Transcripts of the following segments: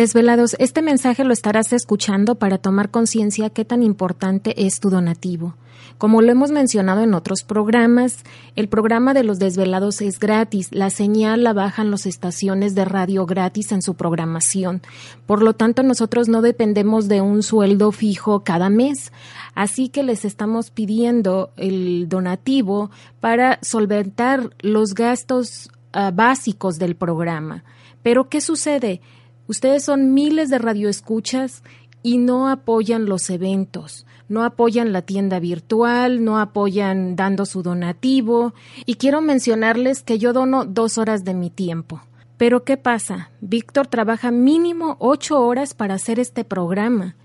Desvelados, este mensaje lo estarás escuchando para tomar conciencia qué tan importante es tu donativo. Como lo hemos mencionado en otros programas, el programa de los desvelados es gratis. La señal la bajan las estaciones de radio gratis en su programación. Por lo tanto, nosotros no dependemos de un sueldo fijo cada mes. Así que les estamos pidiendo el donativo para solventar los gastos uh, básicos del programa. Pero, ¿qué sucede? Ustedes son miles de radioescuchas y no apoyan los eventos, no apoyan la tienda virtual, no apoyan dando su donativo. Y quiero mencionarles que yo dono dos horas de mi tiempo. Pero ¿qué pasa? Víctor trabaja mínimo ocho horas para hacer este programa.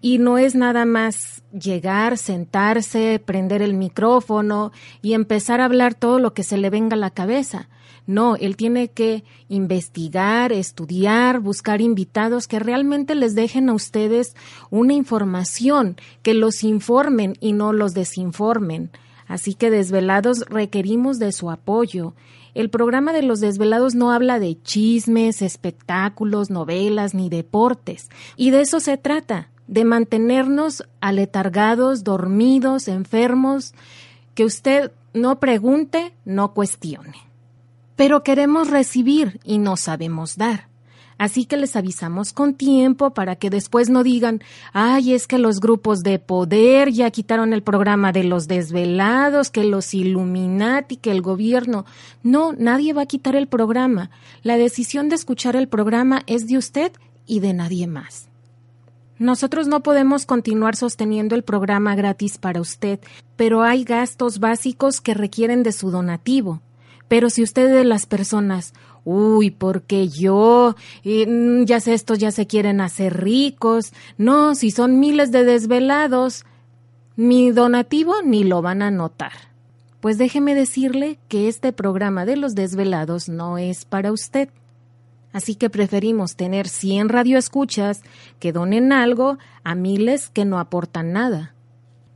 Y no es nada más llegar, sentarse, prender el micrófono y empezar a hablar todo lo que se le venga a la cabeza. No, él tiene que investigar, estudiar, buscar invitados que realmente les dejen a ustedes una información, que los informen y no los desinformen. Así que desvelados requerimos de su apoyo. El programa de los desvelados no habla de chismes, espectáculos, novelas ni deportes. Y de eso se trata, de mantenernos aletargados, dormidos, enfermos, que usted no pregunte, no cuestione pero queremos recibir y no sabemos dar. Así que les avisamos con tiempo para que después no digan, ay, es que los grupos de poder ya quitaron el programa de los desvelados, que los Illuminati, que el gobierno. No, nadie va a quitar el programa. La decisión de escuchar el programa es de usted y de nadie más. Nosotros no podemos continuar sosteniendo el programa gratis para usted, pero hay gastos básicos que requieren de su donativo. Pero si usted de las personas, uy, porque yo, eh, ya sé, estos ya se quieren hacer ricos, no, si son miles de desvelados, mi donativo ni lo van a notar. Pues déjeme decirle que este programa de los desvelados no es para usted. Así que preferimos tener 100 radioescuchas que donen algo a miles que no aportan nada.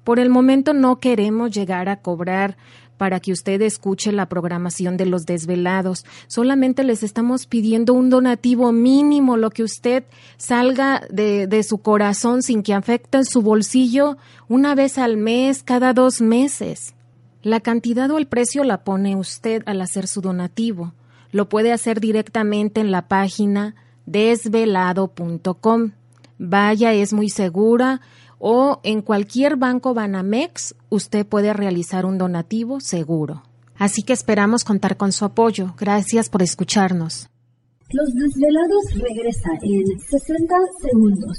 Por el momento no queremos llegar a cobrar para que usted escuche la programación de los desvelados. Solamente les estamos pidiendo un donativo mínimo, lo que usted salga de, de su corazón sin que afecte su bolsillo una vez al mes, cada dos meses. La cantidad o el precio la pone usted al hacer su donativo. Lo puede hacer directamente en la página desvelado.com. Vaya, es muy segura o en cualquier banco Banamex usted puede realizar un donativo seguro. Así que esperamos contar con su apoyo. Gracias por escucharnos. Los desvelados regresa en 60 segundos.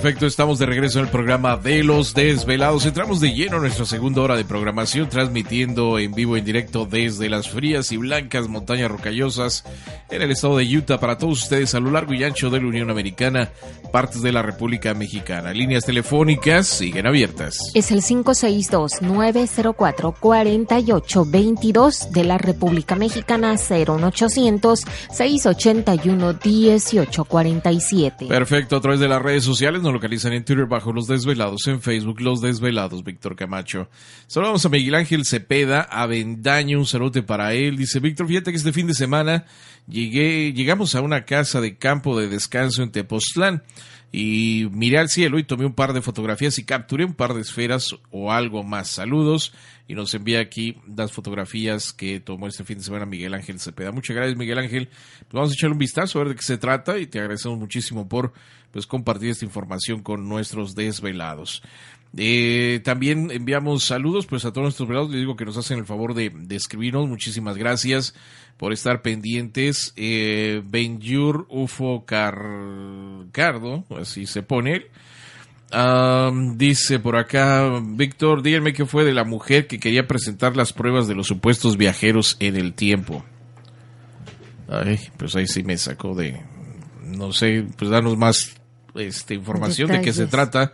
Perfecto, estamos de regreso en el programa de los desvelados. Entramos de lleno a nuestra segunda hora de programación, transmitiendo en vivo en directo desde las frías y blancas montañas rocallosas en el estado de Utah para todos ustedes a lo largo y ancho de la Unión Americana, partes de la República Mexicana. Líneas telefónicas siguen abiertas. Es el 562-904-4822 de la República Mexicana 01800-681-1847. Perfecto, a través de las redes sociales localizan en Twitter bajo Los Desvelados, en Facebook Los Desvelados, Víctor Camacho. Saludamos a Miguel Ángel Cepeda, a Bendaño, un saludo para él. Dice Víctor, fíjate que este fin de semana llegué, llegamos a una casa de campo de descanso en Tepoztlán y miré al cielo y tomé un par de fotografías y capturé un par de esferas o algo más. Saludos y nos envía aquí las fotografías que tomó este fin de semana Miguel Ángel Cepeda. Muchas gracias Miguel Ángel. Pues vamos a echarle un vistazo a ver de qué se trata y te agradecemos muchísimo por pues compartir esta información con nuestros desvelados. Eh, también enviamos saludos pues a todos nuestros velados. Les digo que nos hacen el favor de, de escribirnos. Muchísimas gracias por estar pendientes. Eh, Benjur Ufo Cardo, así se pone. Um, dice por acá, Víctor, díganme qué fue de la mujer que quería presentar las pruebas de los supuestos viajeros en el tiempo. Ay, pues ahí sí me sacó de, no sé, pues danos más este, información de qué se trata.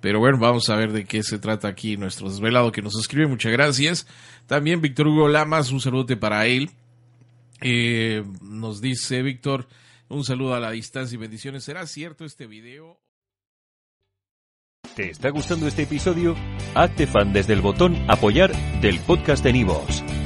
Pero bueno, vamos a ver de qué se trata aquí nuestro desvelado que nos escribe. Muchas gracias. También Víctor Hugo Lamas, un saludo para él. Eh, nos dice Víctor, un saludo a la distancia y bendiciones. ¿Será cierto este video? ¿Te está gustando este episodio? Hazte fan desde el botón Apoyar del podcast de Nivos.